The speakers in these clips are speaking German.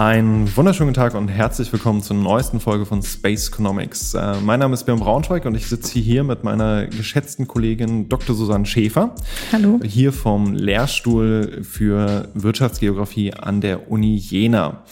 Einen wunderschönen Tag und herzlich willkommen zur neuesten Folge von Space Economics. Äh, mein Name ist Björn Braunschweig und ich sitze hier mit meiner geschätzten Kollegin Dr. Susanne Schäfer. Hallo. Hier vom Lehrstuhl für Wirtschaftsgeografie an der Uni Jena.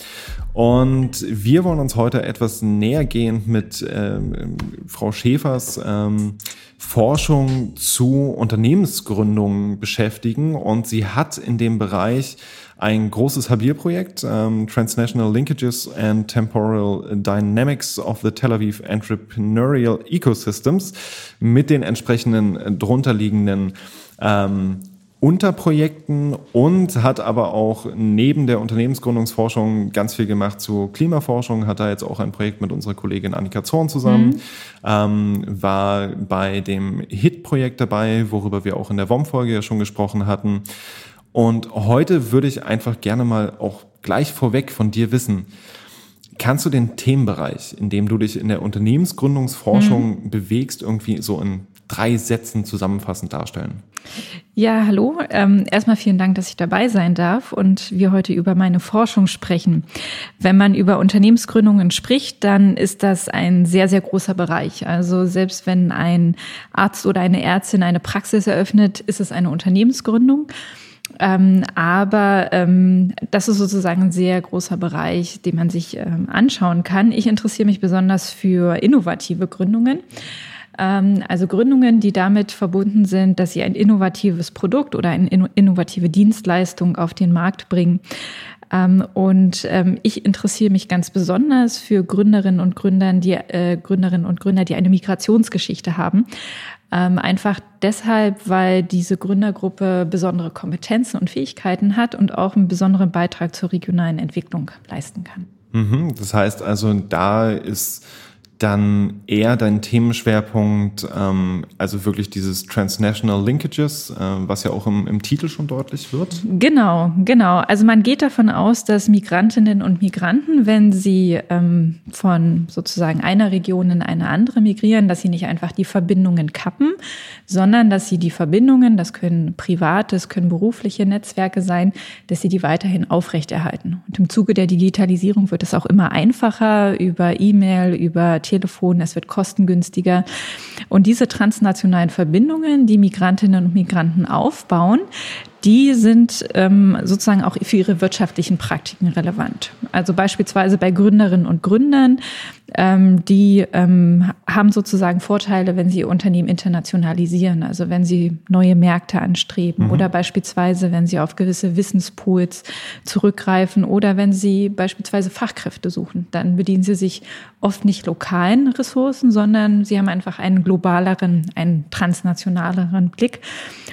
Und wir wollen uns heute etwas nähergehend mit ähm, Frau Schäfers ähm, Forschung zu Unternehmensgründungen beschäftigen. Und sie hat in dem Bereich ein großes Habil-Projekt, ähm, Transnational Linkages and Temporal Dynamics of the Tel Aviv Entrepreneurial Ecosystems mit den entsprechenden drunterliegenden ähm, Unterprojekten und hat aber auch neben der Unternehmensgründungsforschung ganz viel gemacht zu Klimaforschung, hat da jetzt auch ein Projekt mit unserer Kollegin Annika Zorn zusammen, mhm. ähm, war bei dem HIT-Projekt dabei, worüber wir auch in der WOM-Folge ja schon gesprochen hatten. Und heute würde ich einfach gerne mal auch gleich vorweg von dir wissen, kannst du den Themenbereich, in dem du dich in der Unternehmensgründungsforschung mhm. bewegst, irgendwie so in drei Sätzen zusammenfassend darstellen? Ja, hallo. Ähm, erstmal vielen Dank, dass ich dabei sein darf und wir heute über meine Forschung sprechen. Wenn man über Unternehmensgründungen spricht, dann ist das ein sehr, sehr großer Bereich. Also selbst wenn ein Arzt oder eine Ärztin eine Praxis eröffnet, ist es eine Unternehmensgründung. Ähm, aber ähm, das ist sozusagen ein sehr großer Bereich, den man sich ähm, anschauen kann. Ich interessiere mich besonders für innovative Gründungen. Ähm, also Gründungen, die damit verbunden sind, dass sie ein innovatives Produkt oder eine innovative Dienstleistung auf den Markt bringen. Ähm, und ähm, ich interessiere mich ganz besonders für Gründerinnen und Gründer, die äh, Gründerinnen und Gründer, die eine Migrationsgeschichte haben. Einfach deshalb, weil diese Gründergruppe besondere Kompetenzen und Fähigkeiten hat und auch einen besonderen Beitrag zur regionalen Entwicklung leisten kann. Mhm, das heißt also, da ist dann eher dein Themenschwerpunkt, ähm, also wirklich dieses Transnational Linkages, äh, was ja auch im, im Titel schon deutlich wird. Genau, genau. Also man geht davon aus, dass Migrantinnen und Migranten, wenn sie ähm, von sozusagen einer Region in eine andere migrieren, dass sie nicht einfach die Verbindungen kappen, sondern dass sie die Verbindungen, das können private, das können berufliche Netzwerke sein, dass sie die weiterhin aufrechterhalten. Und im Zuge der Digitalisierung wird es auch immer einfacher über E-Mail, über Telefon, es wird kostengünstiger. Und diese transnationalen Verbindungen, die Migrantinnen und Migranten aufbauen, die sind ähm, sozusagen auch für ihre wirtschaftlichen Praktiken relevant. Also beispielsweise bei Gründerinnen und Gründern, ähm, die ähm, haben sozusagen Vorteile, wenn sie ihr Unternehmen internationalisieren, also wenn sie neue Märkte anstreben mhm. oder beispielsweise, wenn sie auf gewisse Wissenspools zurückgreifen oder wenn sie beispielsweise Fachkräfte suchen. Dann bedienen sie sich oft nicht lokalen Ressourcen, sondern sie haben einfach einen globaleren, einen transnationaleren Blick.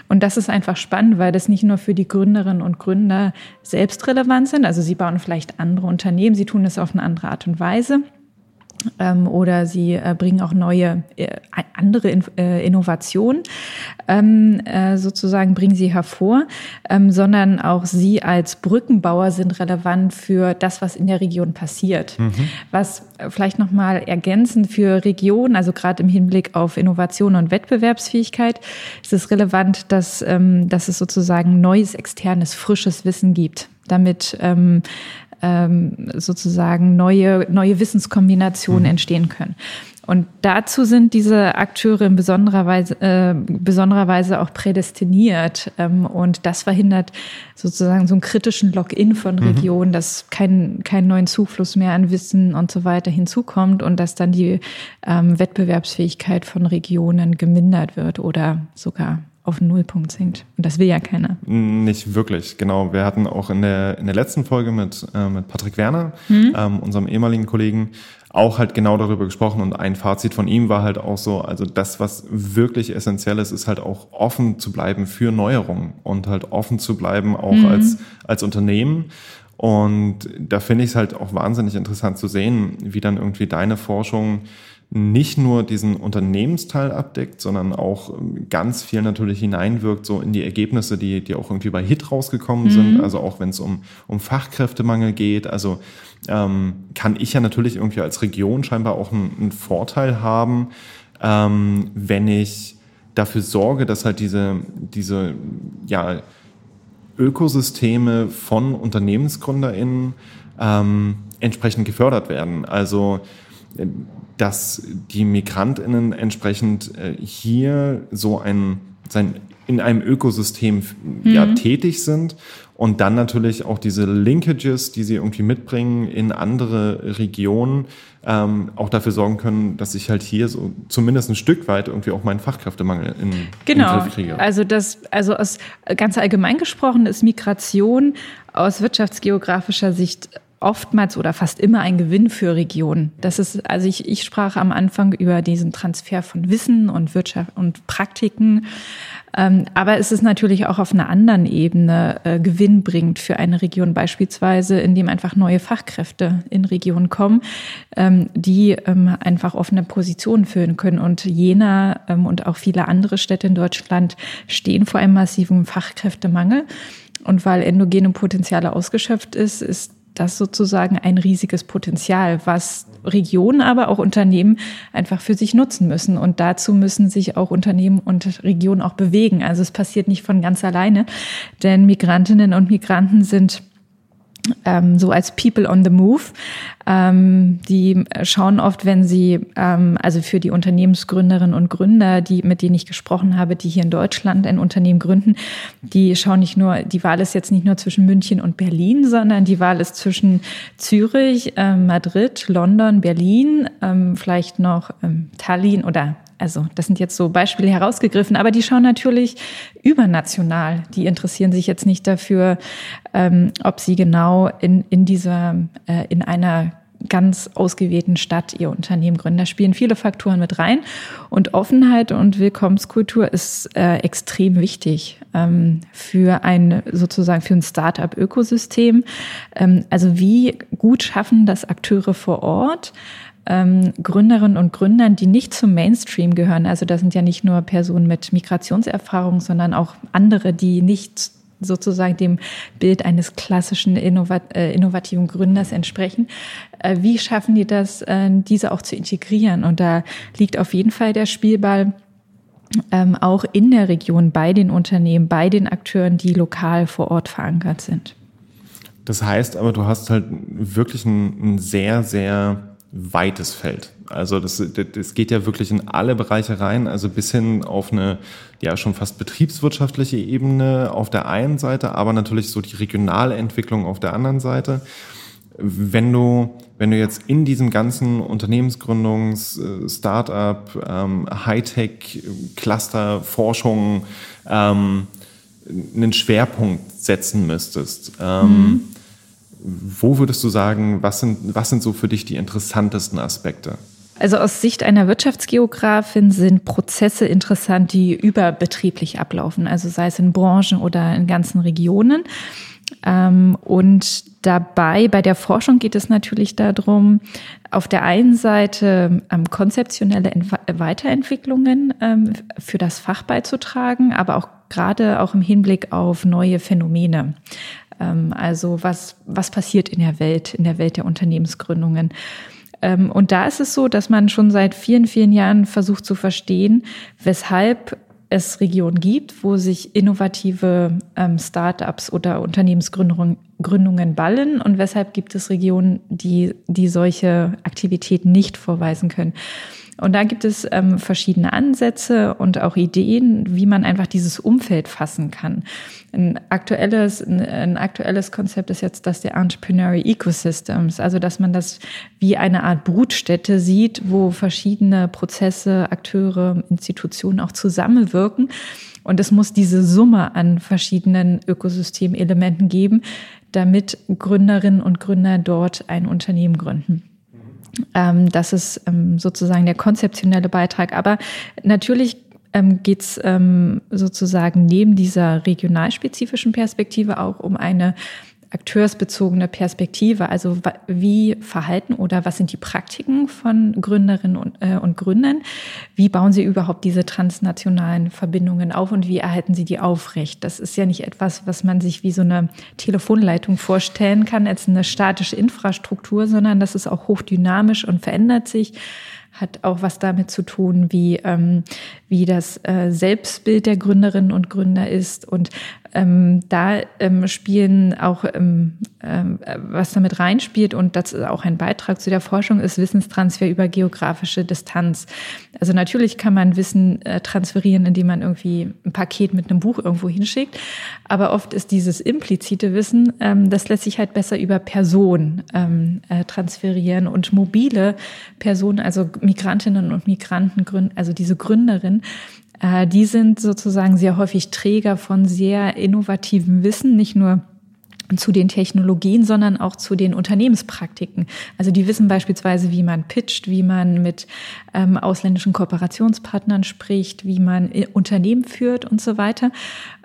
Und das ist einfach spannend, weil das nicht nur für die Gründerinnen und Gründer selbst relevant sind. Also sie bauen vielleicht andere Unternehmen, sie tun es auf eine andere Art und Weise ähm, oder sie äh, bringen auch neue, äh, andere in, äh, Innovationen, ähm, äh, sozusagen bringen sie hervor, ähm, sondern auch sie als Brückenbauer sind relevant für das, was in der Region passiert. Mhm. Was äh, vielleicht nochmal ergänzend für Regionen, also gerade im Hinblick auf Innovation und Wettbewerbsfähigkeit, ist es relevant, dass, ähm, dass es sozusagen neues, externes, frisches Wissen gibt damit ähm, ähm, sozusagen neue, neue Wissenskombinationen mhm. entstehen können. Und dazu sind diese Akteure in besonderer Weise, äh, besonderer Weise auch prädestiniert. Ähm, und das verhindert sozusagen so einen kritischen Login von mhm. Regionen, mhm. dass kein, kein neuen Zufluss mehr an Wissen und so weiter hinzukommt und dass dann die ähm, Wettbewerbsfähigkeit von Regionen gemindert wird oder sogar auf den Nullpunkt sinkt. Und das will ja keiner. Nicht wirklich, genau. Wir hatten auch in der, in der letzten Folge mit, äh, mit Patrick Werner, mhm. ähm, unserem ehemaligen Kollegen, auch halt genau darüber gesprochen und ein Fazit von ihm war halt auch so, also das, was wirklich essentiell ist, ist halt auch offen zu bleiben für Neuerungen und halt offen zu bleiben auch mhm. als, als Unternehmen. Und da finde ich es halt auch wahnsinnig interessant zu sehen, wie dann irgendwie deine Forschung nicht nur diesen Unternehmensteil abdeckt, sondern auch ähm, ganz viel natürlich hineinwirkt, so in die Ergebnisse, die, die auch irgendwie bei HIT rausgekommen mhm. sind. Also auch wenn es um, um Fachkräftemangel geht. Also ähm, kann ich ja natürlich irgendwie als Region scheinbar auch einen, einen Vorteil haben, ähm, wenn ich dafür sorge, dass halt diese, diese ja, Ökosysteme von UnternehmensgründerInnen ähm, entsprechend gefördert werden. Also dass die Migrantinnen entsprechend äh, hier so ein sein in einem Ökosystem mhm. ja tätig sind und dann natürlich auch diese Linkages, die sie irgendwie mitbringen in andere Regionen, ähm, auch dafür sorgen können, dass ich halt hier so zumindest ein Stück weit irgendwie auch meinen Fachkräftemangel in, genau. Griff kriege. Also das, also aus ganz allgemein gesprochen ist Migration aus wirtschaftsgeografischer Sicht oftmals oder fast immer ein Gewinn für Regionen. Das ist, also ich, ich sprach am Anfang über diesen Transfer von Wissen und Wirtschaft und Praktiken. Ähm, aber es ist natürlich auch auf einer anderen Ebene äh, gewinnbringend für eine Region, beispielsweise, indem einfach neue Fachkräfte in Regionen kommen, ähm, die ähm, einfach offene Positionen füllen können. Und Jena ähm, und auch viele andere Städte in Deutschland stehen vor einem massiven Fachkräftemangel. Und weil endogene Potenziale ausgeschöpft ist, ist das sozusagen ein riesiges Potenzial, was Regionen, aber auch Unternehmen einfach für sich nutzen müssen. Und dazu müssen sich auch Unternehmen und Regionen auch bewegen. Also es passiert nicht von ganz alleine, denn Migrantinnen und Migranten sind ähm, so als People on the Move. Ähm, die schauen oft, wenn sie, ähm, also für die Unternehmensgründerinnen und Gründer, die, mit denen ich gesprochen habe, die hier in Deutschland ein Unternehmen gründen, die schauen nicht nur, die Wahl ist jetzt nicht nur zwischen München und Berlin, sondern die Wahl ist zwischen Zürich, ähm, Madrid, London, Berlin, ähm, vielleicht noch ähm, Tallinn oder also das sind jetzt so Beispiele herausgegriffen, aber die schauen natürlich übernational. Die interessieren sich jetzt nicht dafür, ähm, ob sie genau in, in dieser, äh, in einer ganz ausgewählten Stadt ihr Unternehmen gründen. Da spielen viele Faktoren mit rein. Und Offenheit und Willkommenskultur ist äh, extrem wichtig ähm, für ein sozusagen für ein Start-up-Ökosystem. Ähm, also wie gut schaffen das Akteure vor Ort? Ähm, Gründerinnen und Gründern, die nicht zum Mainstream gehören. Also das sind ja nicht nur Personen mit Migrationserfahrung, sondern auch andere, die nicht sozusagen dem Bild eines klassischen innovat äh, innovativen Gründers entsprechen. Äh, wie schaffen die das, äh, diese auch zu integrieren? Und da liegt auf jeden Fall der Spielball ähm, auch in der Region bei den Unternehmen, bei den Akteuren, die lokal vor Ort verankert sind. Das heißt aber, du hast halt wirklich ein, ein sehr, sehr weites Feld. Also das, das geht ja wirklich in alle Bereiche rein, also bis hin auf eine ja schon fast betriebswirtschaftliche Ebene auf der einen Seite, aber natürlich so die regionale Entwicklung auf der anderen Seite. Wenn du, wenn du jetzt in diesem ganzen Unternehmensgründungs-, äh, Startup, ähm, Hightech, Cluster, Forschung ähm, einen Schwerpunkt setzen müsstest, ähm, mhm wo würdest du sagen, was sind, was sind so für dich die interessantesten Aspekte? Also aus Sicht einer Wirtschaftsgeografin sind Prozesse interessant, die überbetrieblich ablaufen, also sei es in Branchen oder in ganzen Regionen. Ähm, und dabei, bei der Forschung geht es natürlich darum, auf der einen Seite ähm, konzeptionelle Weiterentwicklungen ähm, für das Fach beizutragen, aber auch gerade auch im Hinblick auf neue Phänomene. Ähm, also was, was passiert in der Welt, in der Welt der Unternehmensgründungen. Ähm, und da ist es so, dass man schon seit vielen, vielen Jahren versucht zu verstehen, weshalb es Regionen gibt, wo sich innovative ähm, Startups oder Unternehmensgründungen Gründungen ballen und weshalb gibt es Regionen, die, die solche Aktivitäten nicht vorweisen können. Und da gibt es ähm, verschiedene Ansätze und auch Ideen, wie man einfach dieses Umfeld fassen kann. Ein aktuelles, ein, ein aktuelles Konzept ist jetzt das der Entrepreneurial Ecosystems, also dass man das wie eine Art Brutstätte sieht, wo verschiedene Prozesse, Akteure, Institutionen auch zusammenwirken. Und es muss diese Summe an verschiedenen Ökosystemelementen geben, damit Gründerinnen und Gründer dort ein Unternehmen gründen. Ähm, das ist ähm, sozusagen der konzeptionelle Beitrag. Aber natürlich ähm, geht es ähm, sozusagen neben dieser regionalspezifischen Perspektive auch um eine akteursbezogene Perspektive. Also wie verhalten oder was sind die Praktiken von Gründerinnen und, äh, und Gründern? Wie bauen sie überhaupt diese transnationalen Verbindungen auf und wie erhalten sie die aufrecht? Das ist ja nicht etwas, was man sich wie so eine Telefonleitung vorstellen kann als eine statische Infrastruktur, sondern das ist auch hochdynamisch und verändert sich hat auch was damit zu tun, wie, ähm, wie das äh, Selbstbild der Gründerinnen und Gründer ist. Und ähm, da ähm, spielen auch, ähm, ähm, was damit reinspielt, und das ist auch ein Beitrag zu der Forschung, ist Wissenstransfer über geografische Distanz. Also natürlich kann man Wissen äh, transferieren, indem man irgendwie ein Paket mit einem Buch irgendwo hinschickt. Aber oft ist dieses implizite Wissen, ähm, das lässt sich halt besser über Personen ähm, äh, transferieren und mobile Personen, also Migrantinnen und Migranten, also diese Gründerin, äh, die sind sozusagen sehr häufig Träger von sehr innovativem Wissen, nicht nur zu den Technologien, sondern auch zu den Unternehmenspraktiken. Also die wissen beispielsweise, wie man pitcht, wie man mit ähm, ausländischen Kooperationspartnern spricht, wie man äh, Unternehmen führt und so weiter.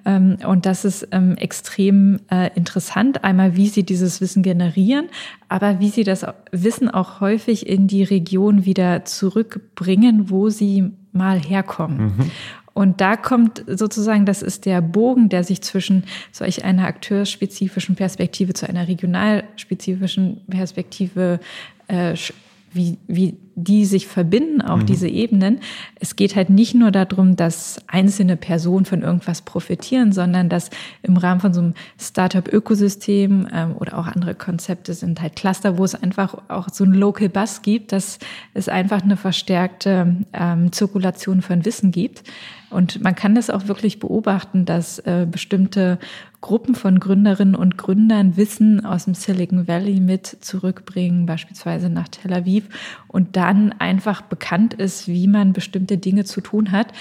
Ähm, und das ist ähm, extrem äh, interessant, einmal wie sie dieses Wissen generieren, aber wie sie das Wissen auch häufig in die Region wieder zurückbringen, wo sie mal herkommen. Mhm. Und da kommt sozusagen, das ist der Bogen, der sich zwischen solch einer akteursspezifischen Perspektive zu einer regionalspezifischen Perspektive äh, wie, wie die sich verbinden, auch mhm. diese Ebenen. Es geht halt nicht nur darum, dass einzelne Personen von irgendwas profitieren, sondern dass im Rahmen von so einem Startup-Ökosystem ähm, oder auch andere Konzepte sind halt Cluster, wo es einfach auch so ein Local Bus gibt, dass es einfach eine verstärkte ähm, Zirkulation von Wissen gibt. Und man kann das auch wirklich beobachten, dass äh, bestimmte Gruppen von Gründerinnen und Gründern Wissen aus dem Silicon Valley mit zurückbringen, beispielsweise nach Tel Aviv, und dann einfach bekannt ist, wie man bestimmte Dinge zu tun hat.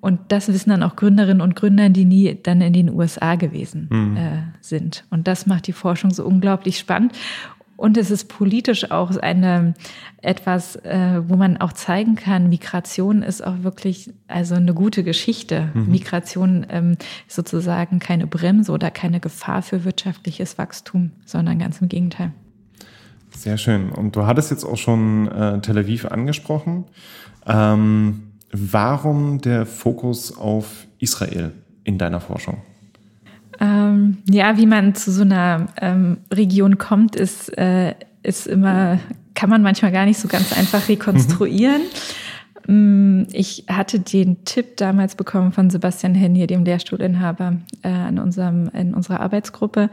Und das wissen dann auch Gründerinnen und Gründer, die nie dann in den USA gewesen mhm. äh, sind. Und das macht die Forschung so unglaublich spannend. Und es ist politisch auch eine etwas, äh, wo man auch zeigen kann, Migration ist auch wirklich also eine gute Geschichte. Mhm. Migration ähm, ist sozusagen keine Bremse oder keine Gefahr für wirtschaftliches Wachstum, sondern ganz im Gegenteil. Sehr schön. Und du hattest jetzt auch schon äh, Tel Aviv angesprochen. Ähm, warum der Fokus auf Israel in deiner Forschung? Ähm, ja, wie man zu so einer ähm, Region kommt, ist, äh, ist immer, kann man manchmal gar nicht so ganz einfach rekonstruieren. Mhm. Ich hatte den Tipp damals bekommen von Sebastian Hennier, dem Lehrstuhlinhaber äh, in, unserem, in unserer Arbeitsgruppe,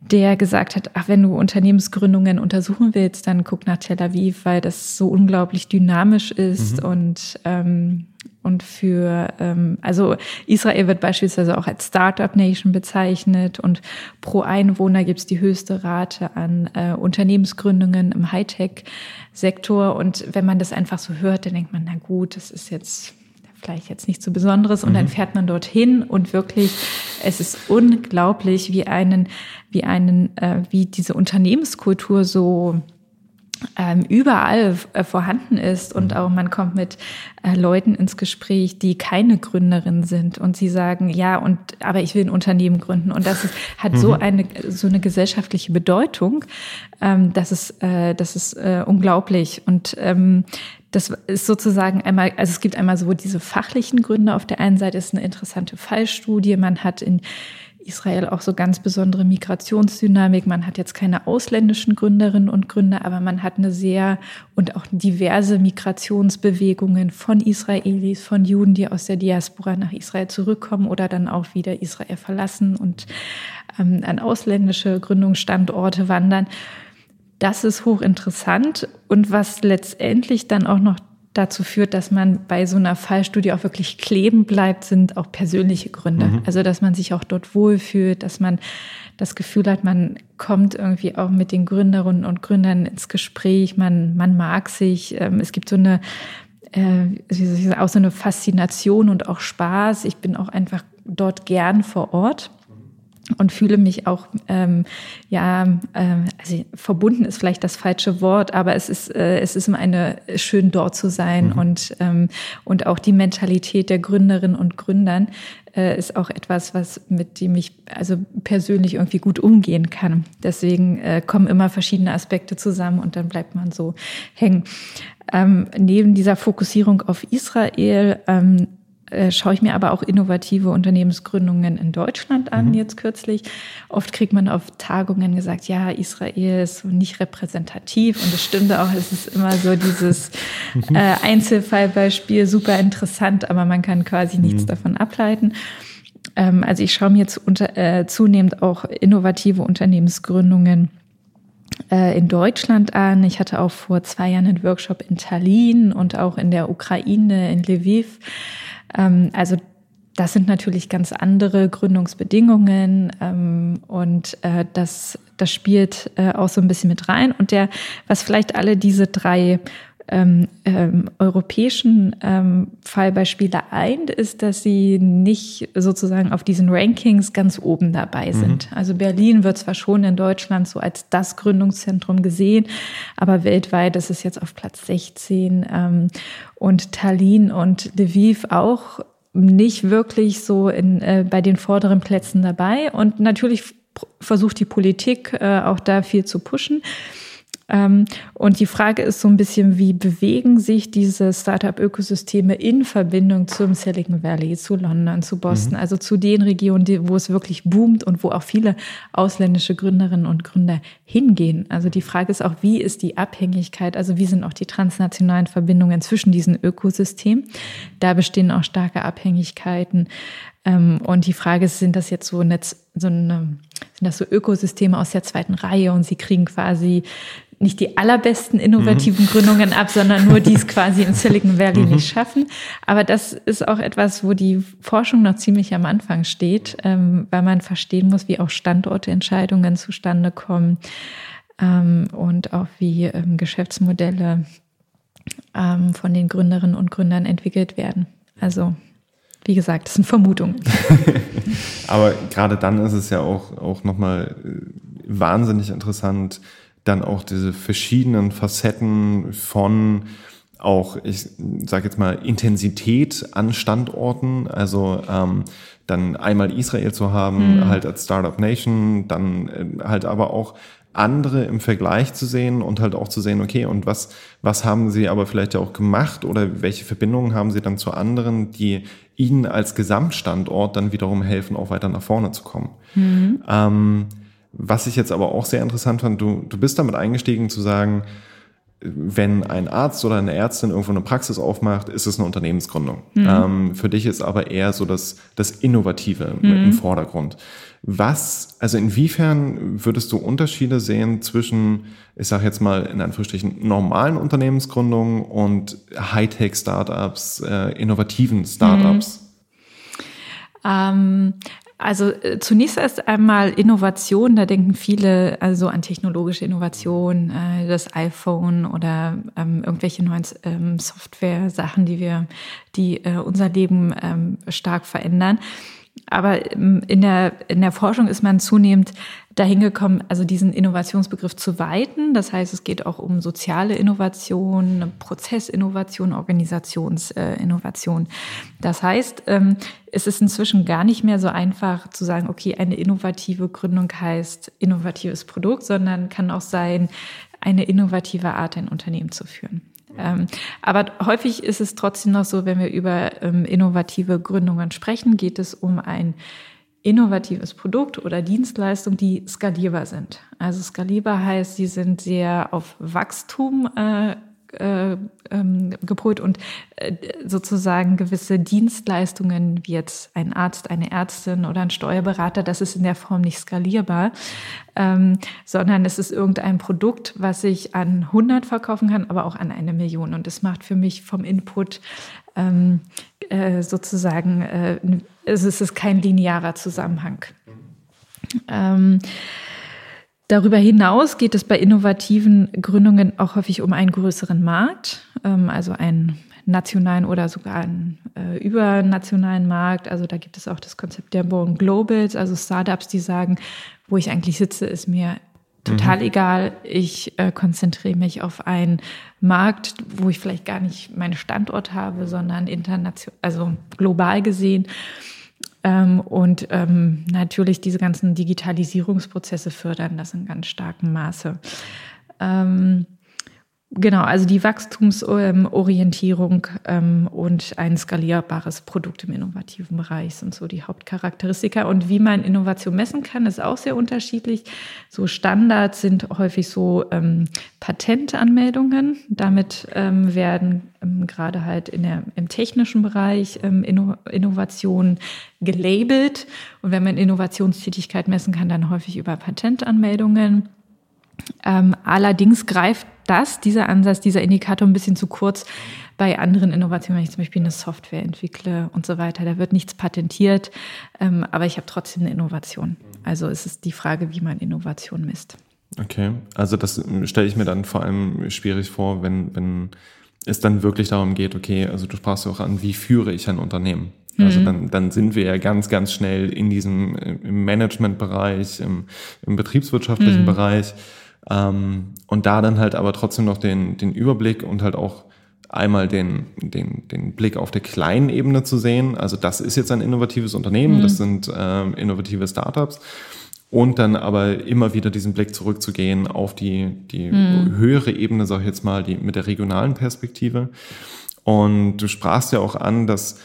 der gesagt hat, ach, wenn du Unternehmensgründungen untersuchen willst, dann guck nach Tel Aviv, weil das so unglaublich dynamisch ist mhm. und ähm, und für, ähm, also Israel wird beispielsweise auch als Startup Nation bezeichnet und pro Einwohner gibt es die höchste Rate an äh, Unternehmensgründungen im Hightech-Sektor. Und wenn man das einfach so hört, dann denkt man, na gut, das ist jetzt vielleicht jetzt nichts so Besonderes. Und mhm. dann fährt man dorthin und wirklich, es ist unglaublich, wie einen, wie einen, äh, wie diese Unternehmenskultur so überall äh, vorhanden ist und mhm. auch man kommt mit äh, Leuten ins Gespräch, die keine Gründerin sind und sie sagen, ja, und aber ich will ein Unternehmen gründen und das ist, hat mhm. so eine so eine gesellschaftliche Bedeutung, ähm, das ist äh, das ist äh, unglaublich und ähm, das ist sozusagen einmal, also es gibt einmal so diese fachlichen Gründe. Auf der einen Seite ist eine interessante Fallstudie. Man hat in Israel auch so ganz besondere Migrationsdynamik. Man hat jetzt keine ausländischen Gründerinnen und Gründer, aber man hat eine sehr und auch diverse Migrationsbewegungen von Israelis, von Juden, die aus der Diaspora nach Israel zurückkommen oder dann auch wieder Israel verlassen und ähm, an ausländische Gründungsstandorte wandern. Das ist hochinteressant und was letztendlich dann auch noch dazu führt, dass man bei so einer Fallstudie auch wirklich kleben bleibt, sind auch persönliche Gründe. Mhm. Also, dass man sich auch dort wohlfühlt, dass man das Gefühl hat, man kommt irgendwie auch mit den Gründerinnen und Gründern ins Gespräch, man, man mag sich. Ähm, es gibt so eine, äh, auch so eine Faszination und auch Spaß. Ich bin auch einfach dort gern vor Ort und fühle mich auch ähm, ja ähm, also verbunden ist vielleicht das falsche Wort, aber es ist äh, es ist immer eine schön dort zu sein mhm. und ähm, und auch die Mentalität der Gründerinnen und Gründern äh, ist auch etwas, was mit dem ich also persönlich irgendwie gut umgehen kann. Deswegen äh, kommen immer verschiedene Aspekte zusammen und dann bleibt man so hängen. Ähm, neben dieser Fokussierung auf Israel ähm, äh, schaue ich mir aber auch innovative Unternehmensgründungen in Deutschland an, mhm. jetzt kürzlich. Oft kriegt man auf Tagungen gesagt, ja, Israel ist nicht repräsentativ und das stimmt auch. Es ist immer so dieses mhm. äh, Einzelfallbeispiel, super interessant, aber man kann quasi nichts mhm. davon ableiten. Ähm, also ich schaue mir zu, unter, äh, zunehmend auch innovative Unternehmensgründungen äh, in Deutschland an. Ich hatte auch vor zwei Jahren einen Workshop in Tallinn und auch in der Ukraine, in Lviv. Ähm, also das sind natürlich ganz andere Gründungsbedingungen ähm, und äh, das, das spielt äh, auch so ein bisschen mit rein. Und der, was vielleicht alle diese drei ähm, ähm, europäischen ähm, Fallbeispiele eint, ist, dass sie nicht sozusagen auf diesen Rankings ganz oben dabei mhm. sind. Mhm. Also Berlin wird zwar schon in Deutschland so als das Gründungszentrum gesehen, aber weltweit ist es jetzt auf Platz 16 ähm, und Tallinn und Lviv auch nicht wirklich so in, äh, bei den vorderen Plätzen dabei. Und natürlich versucht die Politik äh, auch da viel zu pushen. Ähm, und die Frage ist so ein bisschen, wie bewegen sich diese Startup-Ökosysteme in Verbindung zum Silicon Valley, zu London, zu Boston, mhm. also zu den Regionen, wo es wirklich boomt und wo auch viele ausländische Gründerinnen und Gründer hingehen. Also die Frage ist auch, wie ist die Abhängigkeit, also wie sind auch die transnationalen Verbindungen zwischen diesen Ökosystemen? Da bestehen auch starke Abhängigkeiten. Ähm, und die Frage ist, sind das jetzt so, eine, so eine, sind das so Ökosysteme aus der zweiten Reihe und sie kriegen quasi nicht die allerbesten innovativen mhm. Gründungen ab, sondern nur die es quasi im Silicon Valley mhm. nicht schaffen. Aber das ist auch etwas, wo die Forschung noch ziemlich am Anfang steht, ähm, weil man verstehen muss, wie auch Standortentscheidungen zustande kommen ähm, und auch wie ähm, Geschäftsmodelle ähm, von den Gründerinnen und Gründern entwickelt werden. Also wie gesagt, das sind Vermutungen. Aber gerade dann ist es ja auch, auch nochmal äh, wahnsinnig interessant, dann auch diese verschiedenen Facetten von auch, ich sage jetzt mal, Intensität an Standorten, also ähm, dann einmal Israel zu haben, mhm. halt als Startup Nation, dann äh, halt aber auch andere im Vergleich zu sehen und halt auch zu sehen, okay, und was, was haben sie aber vielleicht ja auch gemacht oder welche Verbindungen haben sie dann zu anderen, die ihnen als Gesamtstandort dann wiederum helfen, auch weiter nach vorne zu kommen. Mhm. Ähm, was ich jetzt aber auch sehr interessant fand, du, du bist damit eingestiegen zu sagen, wenn ein Arzt oder eine Ärztin irgendwo eine Praxis aufmacht, ist es eine Unternehmensgründung. Mhm. Ähm, für dich ist aber eher so das, das Innovative mhm. im Vordergrund. Was, also inwiefern würdest du Unterschiede sehen zwischen, ich sage jetzt mal in Anführungsstrichen, normalen Unternehmensgründungen und Hightech-Startups, äh, innovativen Startups? Mhm. Ähm, also äh, zunächst erst einmal Innovation, da denken viele also an technologische Innovation, äh, das iPhone oder ähm, irgendwelche neuen ähm, Software-Sachen, die wir, die äh, unser Leben ähm, stark verändern. Aber ähm, in der, in der Forschung ist man zunehmend dahin gekommen, also diesen Innovationsbegriff zu weiten. Das heißt, es geht auch um soziale Innovation, Prozessinnovation, Organisationsinnovation. Das heißt, ähm, es ist inzwischen gar nicht mehr so einfach zu sagen, okay, eine innovative Gründung heißt innovatives Produkt, sondern kann auch sein, eine innovative Art, ein Unternehmen zu führen. Ähm, aber häufig ist es trotzdem noch so, wenn wir über ähm, innovative Gründungen sprechen, geht es um ein innovatives Produkt oder Dienstleistung, die skalierbar sind. Also skalierbar heißt, sie sind sehr auf Wachstum äh, äh, ähm, gepolt und äh, sozusagen gewisse Dienstleistungen, wie jetzt ein Arzt, eine Ärztin oder ein Steuerberater, das ist in der Form nicht skalierbar, ähm, sondern es ist irgendein Produkt, was ich an 100 verkaufen kann, aber auch an eine Million. Und das macht für mich vom Input ähm, äh, sozusagen, äh, es ist kein linearer Zusammenhang. Ähm, Darüber hinaus geht es bei innovativen Gründungen auch häufig um einen größeren Markt, ähm, also einen nationalen oder sogar einen äh, übernationalen Markt. Also da gibt es auch das Konzept der Born Globals, also Startups, die sagen, wo ich eigentlich sitze, ist mir total mhm. egal. Ich äh, konzentriere mich auf einen Markt, wo ich vielleicht gar nicht meinen Standort habe, sondern international, also global gesehen. Ähm, und ähm, natürlich diese ganzen Digitalisierungsprozesse fördern das in ganz starkem Maße. Ähm, Genau, also die Wachstumsorientierung ähm, und ein skalierbares Produkt im innovativen Bereich sind so die Hauptcharakteristika. Und wie man Innovation messen kann, ist auch sehr unterschiedlich. So Standards sind häufig so ähm, Patentanmeldungen. Damit ähm, werden ähm, gerade halt in der, im technischen Bereich ähm, Inno Innovationen gelabelt. Und wenn man Innovationstätigkeit messen kann, dann häufig über Patentanmeldungen. Ähm, allerdings greift das, dieser Ansatz, dieser Indikator ein bisschen zu kurz bei anderen Innovationen, wenn ich zum Beispiel eine Software entwickle und so weiter. Da wird nichts patentiert, ähm, aber ich habe trotzdem eine Innovation. Also es ist die Frage, wie man Innovation misst. Okay, also das stelle ich mir dann vor allem schwierig vor, wenn, wenn es dann wirklich darum geht, okay, also du sprachst ja auch an, wie führe ich ein Unternehmen? Also mhm. dann, dann sind wir ja ganz, ganz schnell in diesem im Managementbereich, im, im betriebswirtschaftlichen mhm. Bereich. Ähm, und da dann halt aber trotzdem noch den, den Überblick und halt auch einmal den, den, den Blick auf der kleinen Ebene zu sehen. Also das ist jetzt ein innovatives Unternehmen, mhm. das sind ähm, innovative Startups. Und dann aber immer wieder diesen Blick zurückzugehen auf die, die mhm. höhere Ebene, sag ich jetzt mal, die mit der regionalen Perspektive. Und du sprachst ja auch an, dass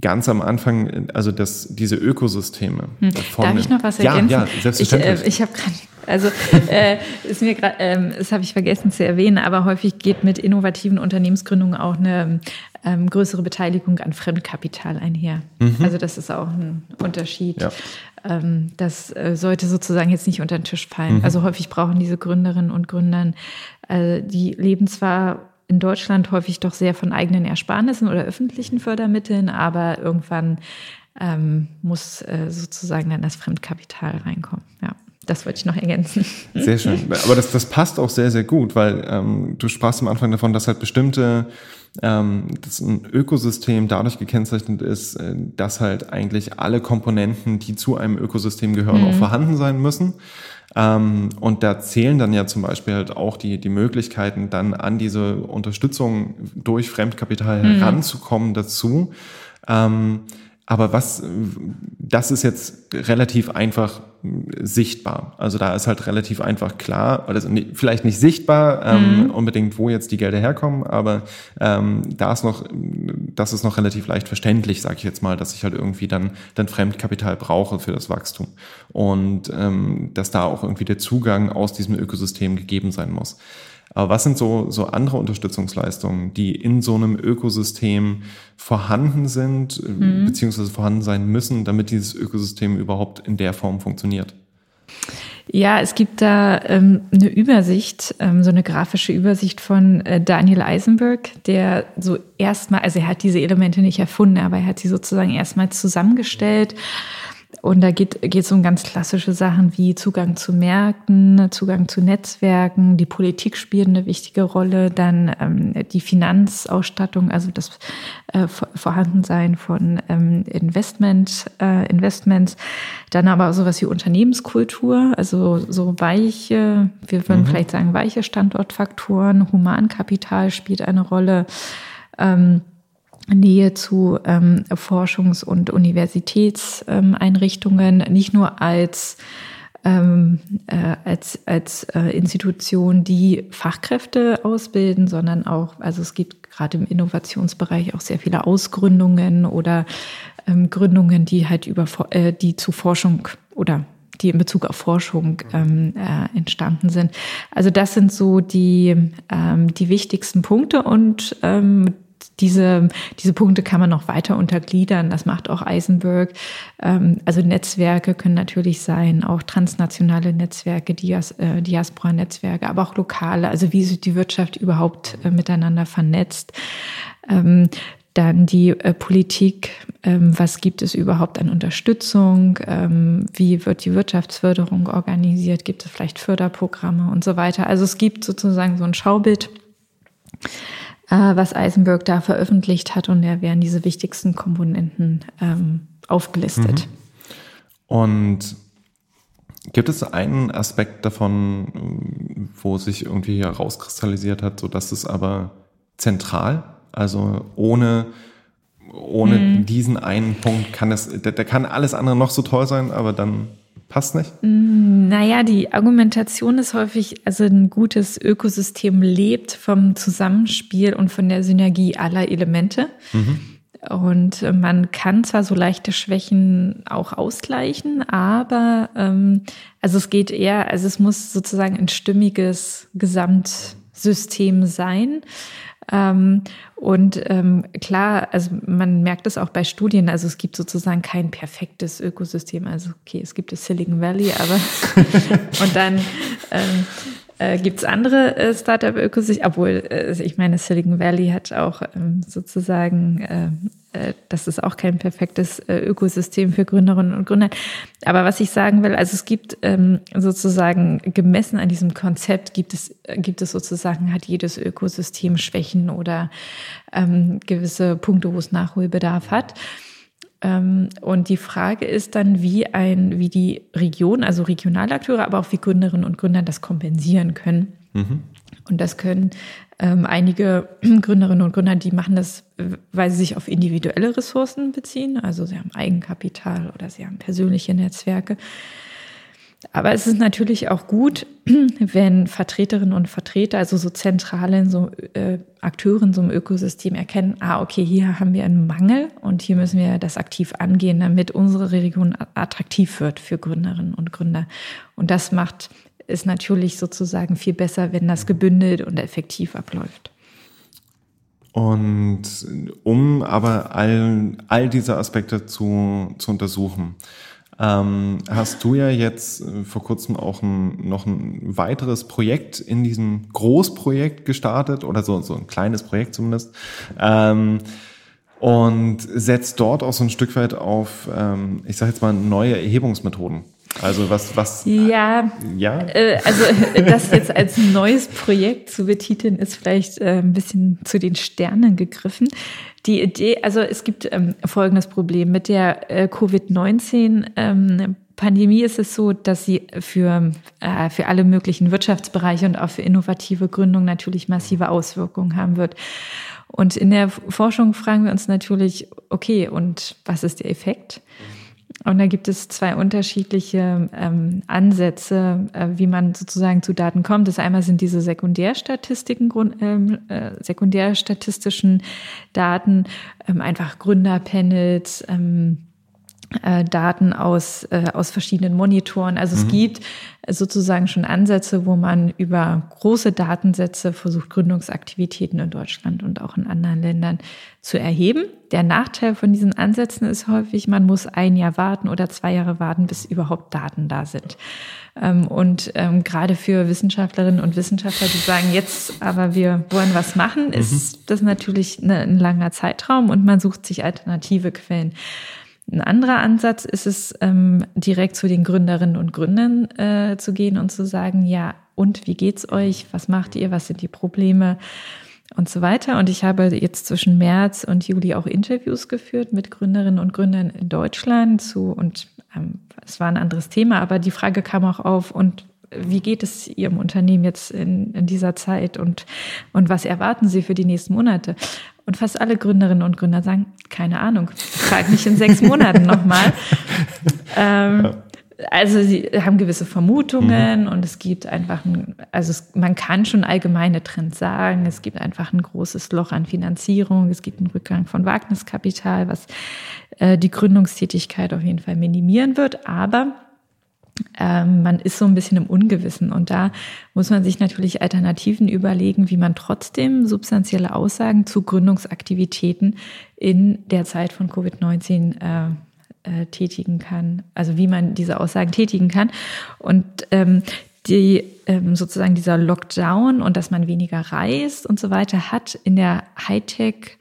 ganz am Anfang, also das, diese Ökosysteme. Hm. Darf ich noch was ergänzen? Ja, ja selbstverständlich. Ich, äh, ich habe gerade, also äh, ist mir gerade, ähm, das habe ich vergessen zu erwähnen, aber häufig geht mit innovativen Unternehmensgründungen auch eine ähm, größere Beteiligung an Fremdkapital einher. Mhm. Also das ist auch ein Unterschied. Ja. Ähm, das äh, sollte sozusagen jetzt nicht unter den Tisch fallen. Mhm. Also häufig brauchen diese Gründerinnen und Gründern, äh, die leben zwar in Deutschland häufig doch sehr von eigenen Ersparnissen oder öffentlichen Fördermitteln, aber irgendwann ähm, muss äh, sozusagen dann das Fremdkapital reinkommen. Ja. Das wollte ich noch ergänzen. Sehr schön. Aber das, das passt auch sehr, sehr gut, weil ähm, du sprachst am Anfang davon, dass halt bestimmte, ähm, dass ein Ökosystem dadurch gekennzeichnet ist, äh, dass halt eigentlich alle Komponenten, die zu einem Ökosystem gehören, mhm. auch vorhanden sein müssen. Ähm, und da zählen dann ja zum Beispiel halt auch die, die Möglichkeiten, dann an diese Unterstützung durch Fremdkapital mhm. heranzukommen dazu. Ähm, aber was, das ist jetzt relativ einfach sichtbar. Also da ist halt relativ einfach klar, also vielleicht nicht sichtbar ähm, mhm. unbedingt, wo jetzt die Gelder herkommen, aber ähm, da ist noch, das ist noch relativ leicht verständlich, sage ich jetzt mal, dass ich halt irgendwie dann dann Fremdkapital brauche für das Wachstum und ähm, dass da auch irgendwie der Zugang aus diesem Ökosystem gegeben sein muss. Aber was sind so, so andere Unterstützungsleistungen, die in so einem Ökosystem vorhanden sind, äh, mhm. beziehungsweise vorhanden sein müssen, damit dieses Ökosystem überhaupt in der Form funktioniert? Ja, es gibt da ähm, eine Übersicht, ähm, so eine grafische Übersicht von äh, Daniel Eisenberg, der so erstmal, also er hat diese Elemente nicht erfunden, aber er hat sie sozusagen erstmal zusammengestellt und da geht es um ganz klassische Sachen wie Zugang zu Märkten, Zugang zu Netzwerken. Die Politik spielt eine wichtige Rolle. Dann ähm, die Finanzausstattung, also das äh, Vorhandensein von ähm, Investment, äh, Investments. Dann aber auch sowas wie Unternehmenskultur, also so weiche, wir würden mhm. vielleicht sagen weiche Standortfaktoren. Humankapital spielt eine Rolle. Ähm, Nähe zu ähm, Forschungs- und Universitätseinrichtungen, ähm, nicht nur als ähm, äh, als, als äh, Institution, die Fachkräfte ausbilden, sondern auch, also es gibt gerade im Innovationsbereich auch sehr viele Ausgründungen oder ähm, Gründungen, die halt über äh, die zu Forschung oder die in Bezug auf Forschung ähm, äh, entstanden sind. Also das sind so die, ähm, die wichtigsten Punkte und ähm, diese, diese Punkte kann man noch weiter untergliedern. Das macht auch Eisenberg. Ähm, also Netzwerke können natürlich sein, auch transnationale Netzwerke, Dias, äh, Diaspora-Netzwerke, aber auch lokale. Also wie sich die Wirtschaft überhaupt äh, miteinander vernetzt. Ähm, dann die äh, Politik, ähm, was gibt es überhaupt an Unterstützung, wie wird die Wirtschaftsförderung organisiert, gibt es vielleicht Förderprogramme und so weiter. Also es gibt sozusagen so ein Schaubild äh, was Eisenberg da veröffentlicht hat und da werden diese wichtigsten Komponenten ähm, aufgelistet. Mhm. Und gibt es einen Aspekt davon, wo sich irgendwie herauskristallisiert hat, so dass es aber zentral, also ohne ohne mhm. diesen einen Punkt kann es, da, da kann alles andere noch so toll sein, aber dann Passt nicht? Mm, naja, die Argumentation ist häufig, also ein gutes Ökosystem lebt vom Zusammenspiel und von der Synergie aller Elemente. Mhm. Und man kann zwar so leichte Schwächen auch ausgleichen, aber ähm, also es geht eher, also es muss sozusagen ein stimmiges Gesamtsystem sein. Ähm, und ähm, klar, also man merkt es auch bei Studien, also es gibt sozusagen kein perfektes Ökosystem. Also okay, es gibt das Silicon Valley, aber und dann ähm, äh, Gibt es andere äh, Startup-Ökosysteme? Obwohl, äh, ich meine, Silicon Valley hat auch ähm, sozusagen, äh, äh, das ist auch kein perfektes äh, Ökosystem für Gründerinnen und Gründer. Aber was ich sagen will, also es gibt ähm, sozusagen gemessen an diesem Konzept, gibt es, gibt es sozusagen, hat jedes Ökosystem Schwächen oder ähm, gewisse Punkte, wo es Nachholbedarf hat. Ähm, und die Frage ist dann, wie ein, wie die Region, also Regionalakteure, aber auch wie Gründerinnen und Gründer das kompensieren können. Mhm. Und das können ähm, einige Gründerinnen und Gründer, die machen das, weil sie sich auf individuelle Ressourcen beziehen. Also sie haben Eigenkapital oder sie haben persönliche Netzwerke. Aber es ist natürlich auch gut, wenn Vertreterinnen und Vertreter, also so zentrale so, äh, Akteure in so einem Ökosystem erkennen, ah, okay, hier haben wir einen Mangel und hier müssen wir das aktiv angehen, damit unsere Region attraktiv wird für Gründerinnen und Gründer. Und das macht es natürlich sozusagen viel besser, wenn das gebündelt und effektiv abläuft. Und um aber all, all diese Aspekte zu, zu untersuchen, ähm, hast du ja jetzt äh, vor kurzem auch ein, noch ein weiteres Projekt in diesem Großprojekt gestartet oder so, so ein kleines Projekt zumindest. Ähm, und setzt dort auch so ein Stück weit auf, ähm, ich sage jetzt mal, neue Erhebungsmethoden. Also was, was? Ja, ja. Äh, also das jetzt als neues Projekt zu betiteln, ist vielleicht äh, ein bisschen zu den Sternen gegriffen. Die Idee, also es gibt ähm, folgendes Problem mit der äh, Covid-19. Ähm, Pandemie ist es so, dass sie für, äh, für alle möglichen Wirtschaftsbereiche und auch für innovative Gründungen natürlich massive Auswirkungen haben wird. Und in der Forschung fragen wir uns natürlich, okay, und was ist der Effekt? Und da gibt es zwei unterschiedliche ähm, Ansätze, äh, wie man sozusagen zu Daten kommt. Das einmal sind diese Sekundärstatistiken, ähm, äh, sekundärstatistischen Daten, ähm, einfach Gründerpanels, ähm, äh, Daten aus, äh, aus verschiedenen Monitoren. Also mhm. es gibt sozusagen schon Ansätze, wo man über große Datensätze versucht, Gründungsaktivitäten in Deutschland und auch in anderen Ländern zu erheben. Der Nachteil von diesen Ansätzen ist häufig, man muss ein Jahr warten oder zwei Jahre warten, bis überhaupt Daten da sind. Ähm, und ähm, gerade für Wissenschaftlerinnen und Wissenschaftler, die sagen, jetzt aber wir wollen was machen, ist mhm. das natürlich ein langer Zeitraum und man sucht sich alternative Quellen. Ein anderer Ansatz ist es, ähm, direkt zu den Gründerinnen und Gründern äh, zu gehen und zu sagen, ja, und wie geht's euch? Was macht ihr? Was sind die Probleme? Und so weiter. Und ich habe jetzt zwischen März und Juli auch Interviews geführt mit Gründerinnen und Gründern in Deutschland zu, und ähm, es war ein anderes Thema, aber die Frage kam auch auf, und wie geht es Ihrem Unternehmen jetzt in, in dieser Zeit und, und was erwarten Sie für die nächsten Monate? Und fast alle Gründerinnen und Gründer sagen, keine Ahnung, frag mich in sechs Monaten nochmal. ähm, also sie haben gewisse Vermutungen mhm. und es gibt einfach, ein, also es, man kann schon allgemeine Trends sagen. Es gibt einfach ein großes Loch an Finanzierung, es gibt einen Rückgang von Wagniskapital, was äh, die Gründungstätigkeit auf jeden Fall minimieren wird. Aber ähm, man ist so ein bisschen im Ungewissen. Und da muss man sich natürlich Alternativen überlegen, wie man trotzdem substanzielle Aussagen zu Gründungsaktivitäten in der Zeit von Covid-19 äh, äh, tätigen kann. Also wie man diese Aussagen tätigen kann. Und ähm, die ähm, sozusagen dieser Lockdown und dass man weniger reist und so weiter hat in der Hightech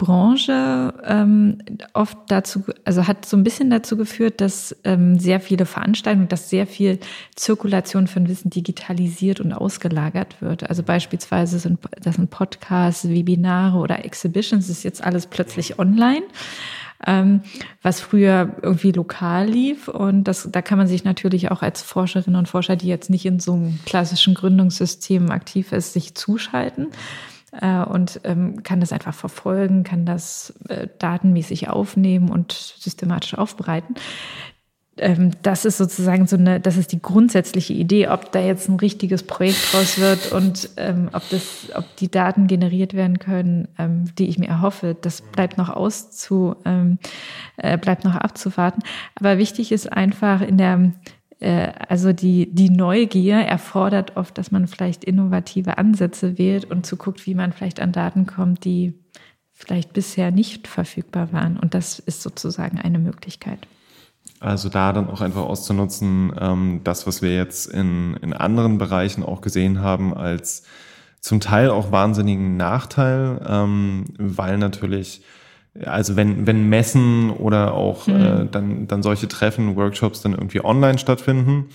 Branche ähm, oft dazu, also hat so ein bisschen dazu geführt, dass ähm, sehr viele Veranstaltungen, dass sehr viel Zirkulation von Wissen digitalisiert und ausgelagert wird. Also beispielsweise sind das sind Podcasts, Webinare oder Exhibitions, ist jetzt alles plötzlich online. Ähm, was früher irgendwie lokal lief. Und das, da kann man sich natürlich auch als Forscherinnen und Forscher, die jetzt nicht in so einem klassischen Gründungssystem aktiv ist, sich zuschalten äh, und ähm, kann das einfach verfolgen, kann das äh, datenmäßig aufnehmen und systematisch aufbereiten. ähm, das ist sozusagen so eine, das ist die grundsätzliche Idee, ob da jetzt ein richtiges Projekt draus wird und ähm, ob das, ob die Daten generiert werden können, ähm, die ich mir erhoffe, das bleibt noch auszu, ähm, äh, bleibt noch abzuwarten. Aber wichtig ist einfach in der also die, die Neugier erfordert oft, dass man vielleicht innovative Ansätze wählt und zu guckt, wie man vielleicht an Daten kommt, die vielleicht bisher nicht verfügbar waren. Und das ist sozusagen eine Möglichkeit. Also da dann auch einfach auszunutzen, ähm, das, was wir jetzt in, in anderen Bereichen auch gesehen haben, als zum Teil auch wahnsinnigen Nachteil, ähm, weil natürlich, also wenn, wenn Messen oder auch mhm. äh, dann, dann solche Treffen, Workshops dann irgendwie online stattfinden,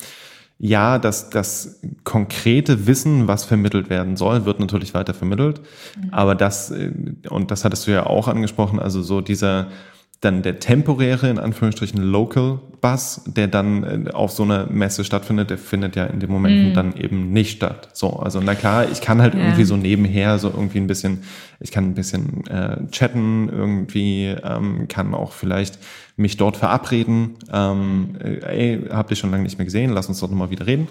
ja, das, das konkrete Wissen, was vermittelt werden soll, wird natürlich weiter vermittelt. Mhm. Aber das, äh, und das hattest du ja auch angesprochen, also so dieser, dann der temporäre, in Anführungsstrichen, Local Bus, der dann äh, auf so einer Messe stattfindet, der findet ja in dem Moment mm. dann eben nicht statt. So, also na klar, ich kann halt ja. irgendwie so nebenher so irgendwie ein bisschen, ich kann ein bisschen äh, chatten, irgendwie, ähm, kann auch vielleicht mich dort verabreden. Ähm, äh, ey, habt ihr schon lange nicht mehr gesehen, lass uns doch nochmal wieder reden.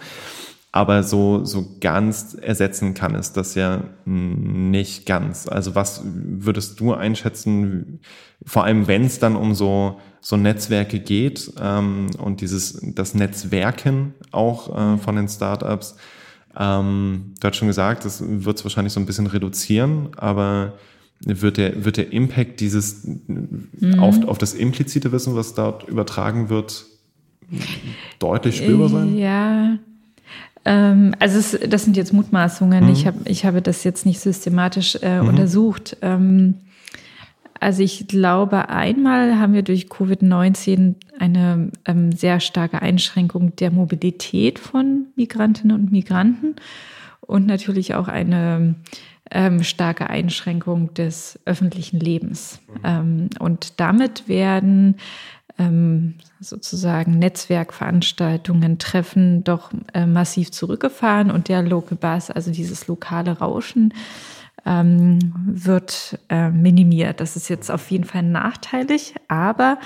Aber so, so ganz ersetzen kann es das ja nicht ganz. Also was würdest du einschätzen, vor allem wenn es dann um so, so Netzwerke geht ähm, und dieses, das Netzwerken auch äh, von den Startups, ähm, du hast schon gesagt, das wird es wahrscheinlich so ein bisschen reduzieren, aber wird der, wird der Impact dieses mhm. auf, auf das implizite Wissen, was dort übertragen wird, deutlich spürbar sein? Ja, ähm, also es, das sind jetzt Mutmaßungen. Mhm. Ich, hab, ich habe das jetzt nicht systematisch äh, mhm. untersucht. Ähm, also ich glaube, einmal haben wir durch Covid-19 eine ähm, sehr starke Einschränkung der Mobilität von Migrantinnen und Migranten und natürlich auch eine ähm, starke Einschränkung des öffentlichen Lebens. Mhm. Ähm, und damit werden ähm, sozusagen Netzwerkveranstaltungen, Treffen doch äh, massiv zurückgefahren und der Local Bass, also dieses lokale Rauschen, ähm, wird äh, minimiert. Das ist jetzt auf jeden Fall nachteilig, aber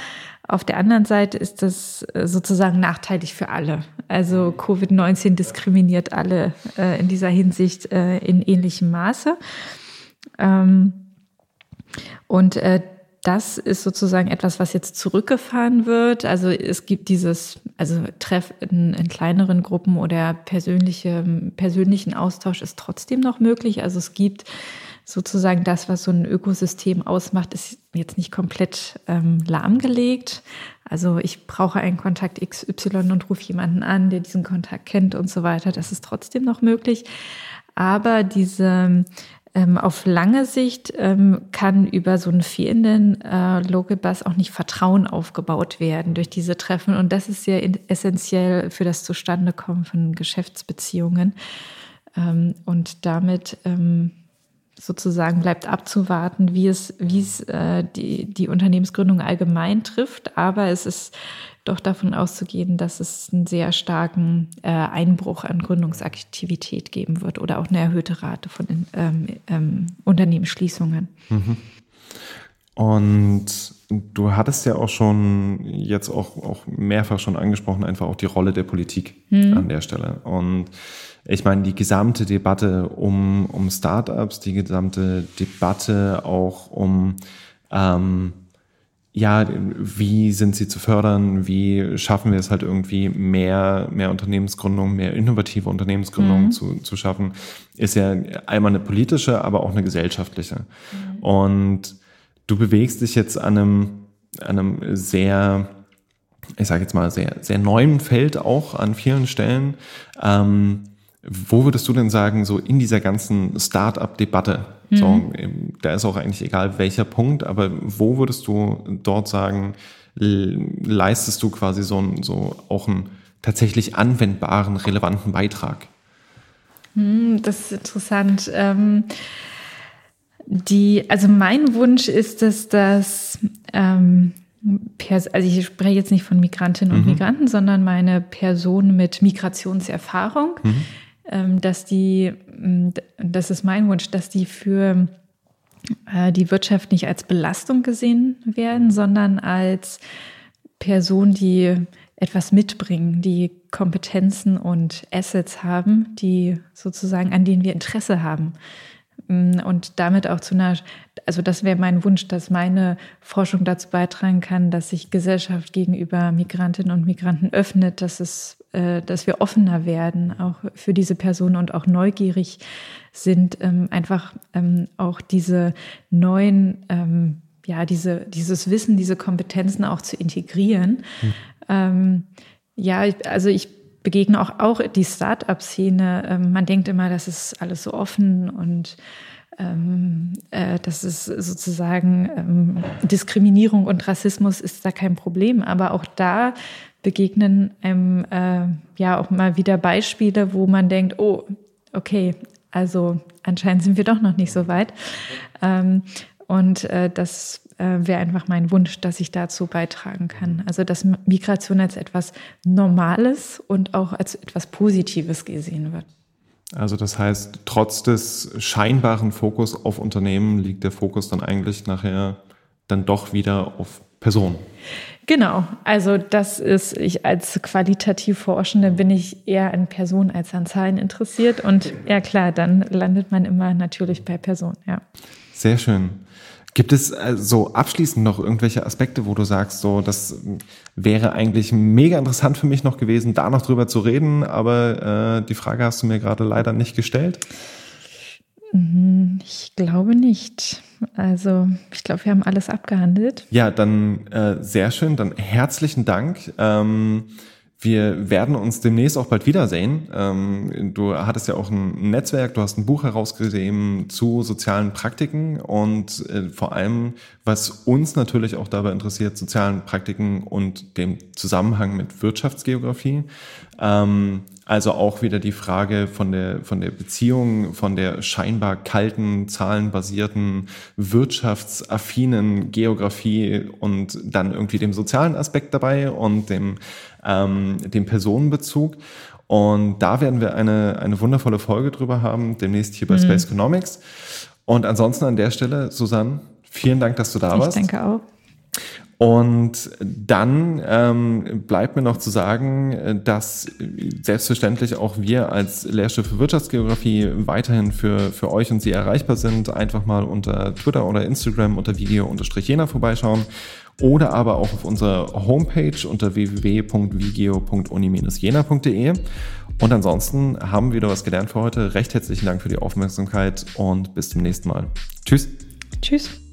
auf der anderen Seite ist das äh, sozusagen nachteilig für alle. Also Covid-19 diskriminiert alle äh, in dieser Hinsicht äh, in ähnlichem Maße. Ähm, und äh, das ist sozusagen etwas, was jetzt zurückgefahren wird. Also es gibt dieses, also Treff in, in kleineren Gruppen oder persönliche, persönlichen Austausch ist trotzdem noch möglich. Also es gibt sozusagen das, was so ein Ökosystem ausmacht, ist jetzt nicht komplett ähm, lahmgelegt. Also ich brauche einen Kontakt XY und rufe jemanden an, der diesen Kontakt kennt und so weiter. Das ist trotzdem noch möglich. Aber diese ähm, auf lange Sicht ähm, kann über so einen fehlenden äh, Local Bus auch nicht Vertrauen aufgebaut werden durch diese Treffen. Und das ist sehr essentiell für das Zustandekommen von Geschäftsbeziehungen. Ähm, und damit ähm, sozusagen bleibt abzuwarten, wie es, wie es äh, die, die Unternehmensgründung allgemein trifft. Aber es ist doch davon auszugehen, dass es einen sehr starken äh, Einbruch an Gründungsaktivität geben wird oder auch eine erhöhte Rate von ähm, ähm, Unternehmensschließungen. Mhm. Und du hattest ja auch schon jetzt auch, auch mehrfach schon angesprochen, einfach auch die Rolle der Politik mhm. an der Stelle. Und ich meine, die gesamte Debatte um, um Startups, die gesamte Debatte auch um ähm, ja, wie sind sie zu fördern? Wie schaffen wir es halt irgendwie mehr, mehr Unternehmensgründung, mehr innovative Unternehmensgründung mhm. zu, zu schaffen? Ist ja einmal eine politische, aber auch eine gesellschaftliche. Mhm. Und du bewegst dich jetzt an einem, an einem sehr, ich sage jetzt mal, sehr, sehr neuen Feld auch an vielen Stellen. Ähm, wo würdest du denn sagen, so in dieser ganzen Start-up-Debatte, mhm. so, da ist auch eigentlich egal welcher Punkt, aber wo würdest du dort sagen, leistest du quasi so, so auch einen tatsächlich anwendbaren, relevanten Beitrag? Hm, das ist interessant. Ähm, die, also mein Wunsch ist es, dass ähm, also ich spreche jetzt nicht von Migrantinnen und mhm. Migranten, sondern meine Person mit Migrationserfahrung, mhm. Ähm, dass die, mm, das ist mein Wunsch, dass die für äh, die Wirtschaft nicht als Belastung gesehen werden, sondern als Person, die etwas mitbringen, die Kompetenzen und Assets haben, die sozusagen, an denen wir Interesse haben. Mm, und damit auch zu einer, also das wäre mein Wunsch, dass meine Forschung dazu beitragen kann, dass sich Gesellschaft gegenüber Migrantinnen und Migranten öffnet, dass es, äh, dass wir offener werden, auch für diese Personen und auch neugierig sind, ähm, einfach ähm, auch diese neuen, ähm, ja, diese, dieses Wissen, diese Kompetenzen auch zu integrieren. Hm. ja, also ich begegne auch, auch die Start-up-Szene. Ähm, man denkt immer, das ist alles so offen und ähm, äh, das ist sozusagen ähm, Diskriminierung und Rassismus ist da kein Problem. Aber auch da begegnen einem äh, ja auch mal wieder Beispiele, wo man denkt, oh, okay, also anscheinend sind wir doch noch nicht so weit. Ähm, und äh, das äh, wäre einfach mein Wunsch, dass ich dazu beitragen kann. Also dass Migration als etwas Normales und auch als etwas Positives gesehen wird. Also das heißt, trotz des scheinbaren Fokus auf Unternehmen liegt der Fokus dann eigentlich nachher dann doch wieder auf Personen. Genau, also das ist, ich als qualitativ Forschende bin ich eher an Personen als an Zahlen interessiert und ja klar, dann landet man immer natürlich bei Personen, ja. Sehr schön. Gibt es äh, so abschließend noch irgendwelche Aspekte, wo du sagst, so das wäre eigentlich mega interessant für mich noch gewesen, da noch drüber zu reden, aber äh, die Frage hast du mir gerade leider nicht gestellt? Mhm, ich glaube nicht. Also ich glaube, wir haben alles abgehandelt. Ja, dann äh, sehr schön. Dann herzlichen Dank. Ähm, wir werden uns demnächst auch bald wiedersehen. Ähm, du hattest ja auch ein Netzwerk, du hast ein Buch herausgegeben zu sozialen Praktiken und äh, vor allem, was uns natürlich auch dabei interessiert, sozialen Praktiken und dem Zusammenhang mit Wirtschaftsgeografie. Ähm, also auch wieder die Frage von der, von der Beziehung, von der scheinbar kalten, zahlenbasierten, wirtschaftsaffinen Geografie und dann irgendwie dem sozialen Aspekt dabei und dem ähm, dem Personenbezug. Und da werden wir eine, eine wundervolle Folge drüber haben, demnächst hier bei mhm. Space Economics. Und ansonsten an der Stelle, Susanne, vielen Dank, dass du da ich warst. Ich danke auch. Und dann ähm, bleibt mir noch zu sagen, dass selbstverständlich auch wir als Lehrstuhl für Wirtschaftsgeografie weiterhin für, für euch und Sie erreichbar sind. Einfach mal unter Twitter oder Instagram unter Video-Jena vorbeischauen oder aber auch auf unserer Homepage unter www.vigeo.uni-jena.de. Und ansonsten haben wir wieder was gelernt für heute. Recht herzlichen Dank für die Aufmerksamkeit und bis zum nächsten Mal. Tschüss. Tschüss.